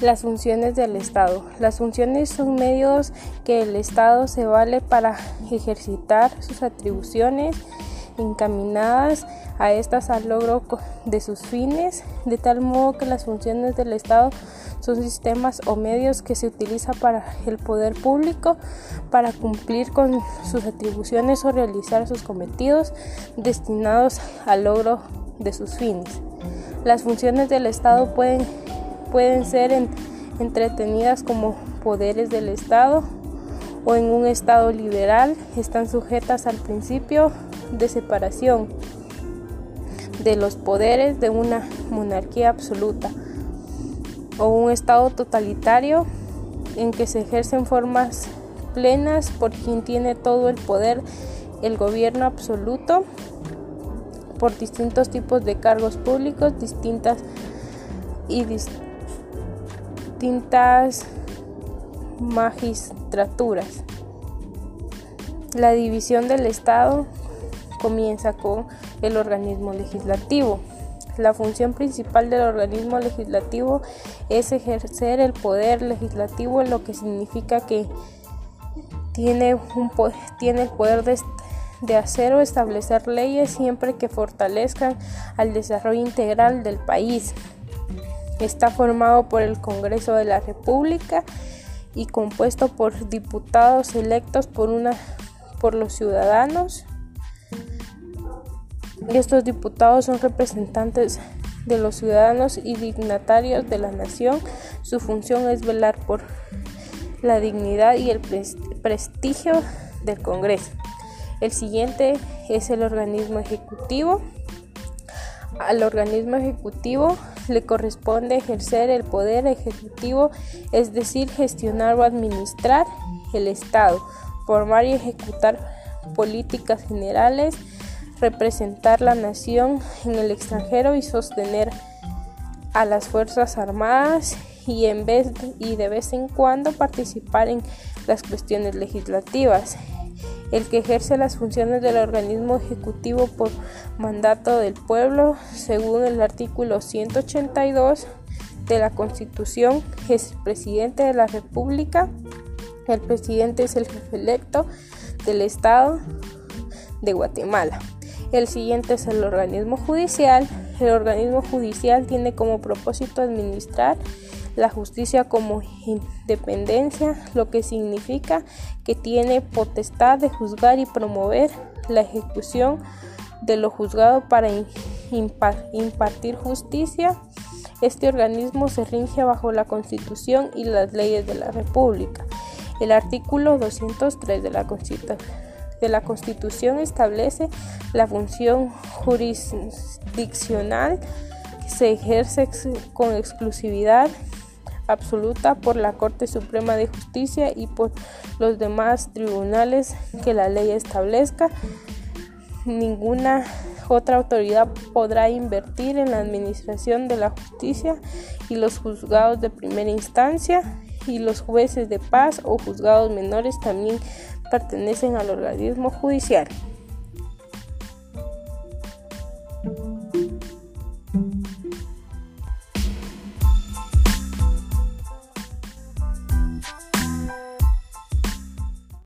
Las funciones del Estado. Las funciones son medios que el Estado se vale para ejercitar sus atribuciones encaminadas a estas al logro de sus fines, de tal modo que las funciones del Estado son sistemas o medios que se utilizan para el poder público para cumplir con sus atribuciones o realizar sus cometidos destinados al logro de sus fines. Las funciones del Estado pueden pueden ser entretenidas como poderes del Estado o en un Estado liberal están sujetas al principio de separación de los poderes de una monarquía absoluta o un Estado totalitario en que se ejercen formas plenas por quien tiene todo el poder, el gobierno absoluto, por distintos tipos de cargos públicos, distintas y distintas magistraturas. La división del Estado comienza con el organismo legislativo. La función principal del organismo legislativo es ejercer el poder legislativo, lo que significa que tiene, un, tiene el poder de, de hacer o establecer leyes siempre que fortalezcan al desarrollo integral del país. Está formado por el Congreso de la República y compuesto por diputados electos por, una, por los ciudadanos. Estos diputados son representantes de los ciudadanos y dignatarios de la nación. Su función es velar por la dignidad y el prestigio del Congreso. El siguiente es el organismo ejecutivo. Al organismo ejecutivo le corresponde ejercer el poder ejecutivo, es decir, gestionar o administrar el Estado, formar y ejecutar políticas generales, representar la nación en el extranjero y sostener a las Fuerzas Armadas y, en vez y de vez en cuando participar en las cuestiones legislativas el que ejerce las funciones del organismo ejecutivo por mandato del pueblo, según el artículo 182 de la Constitución, es el presidente de la República. El presidente es el jefe electo del Estado de Guatemala. El siguiente es el organismo judicial. El organismo judicial tiene como propósito administrar la justicia como independencia, lo que significa que tiene potestad de juzgar y promover la ejecución de lo juzgado para impartir justicia. Este organismo se rige bajo la Constitución y las leyes de la República. El artículo 203 de la, de la Constitución establece la función jurisdiccional que se ejerce con exclusividad absoluta por la Corte Suprema de Justicia y por los demás tribunales que la ley establezca. Ninguna otra autoridad podrá invertir en la administración de la justicia y los juzgados de primera instancia y los jueces de paz o juzgados menores también pertenecen al organismo judicial.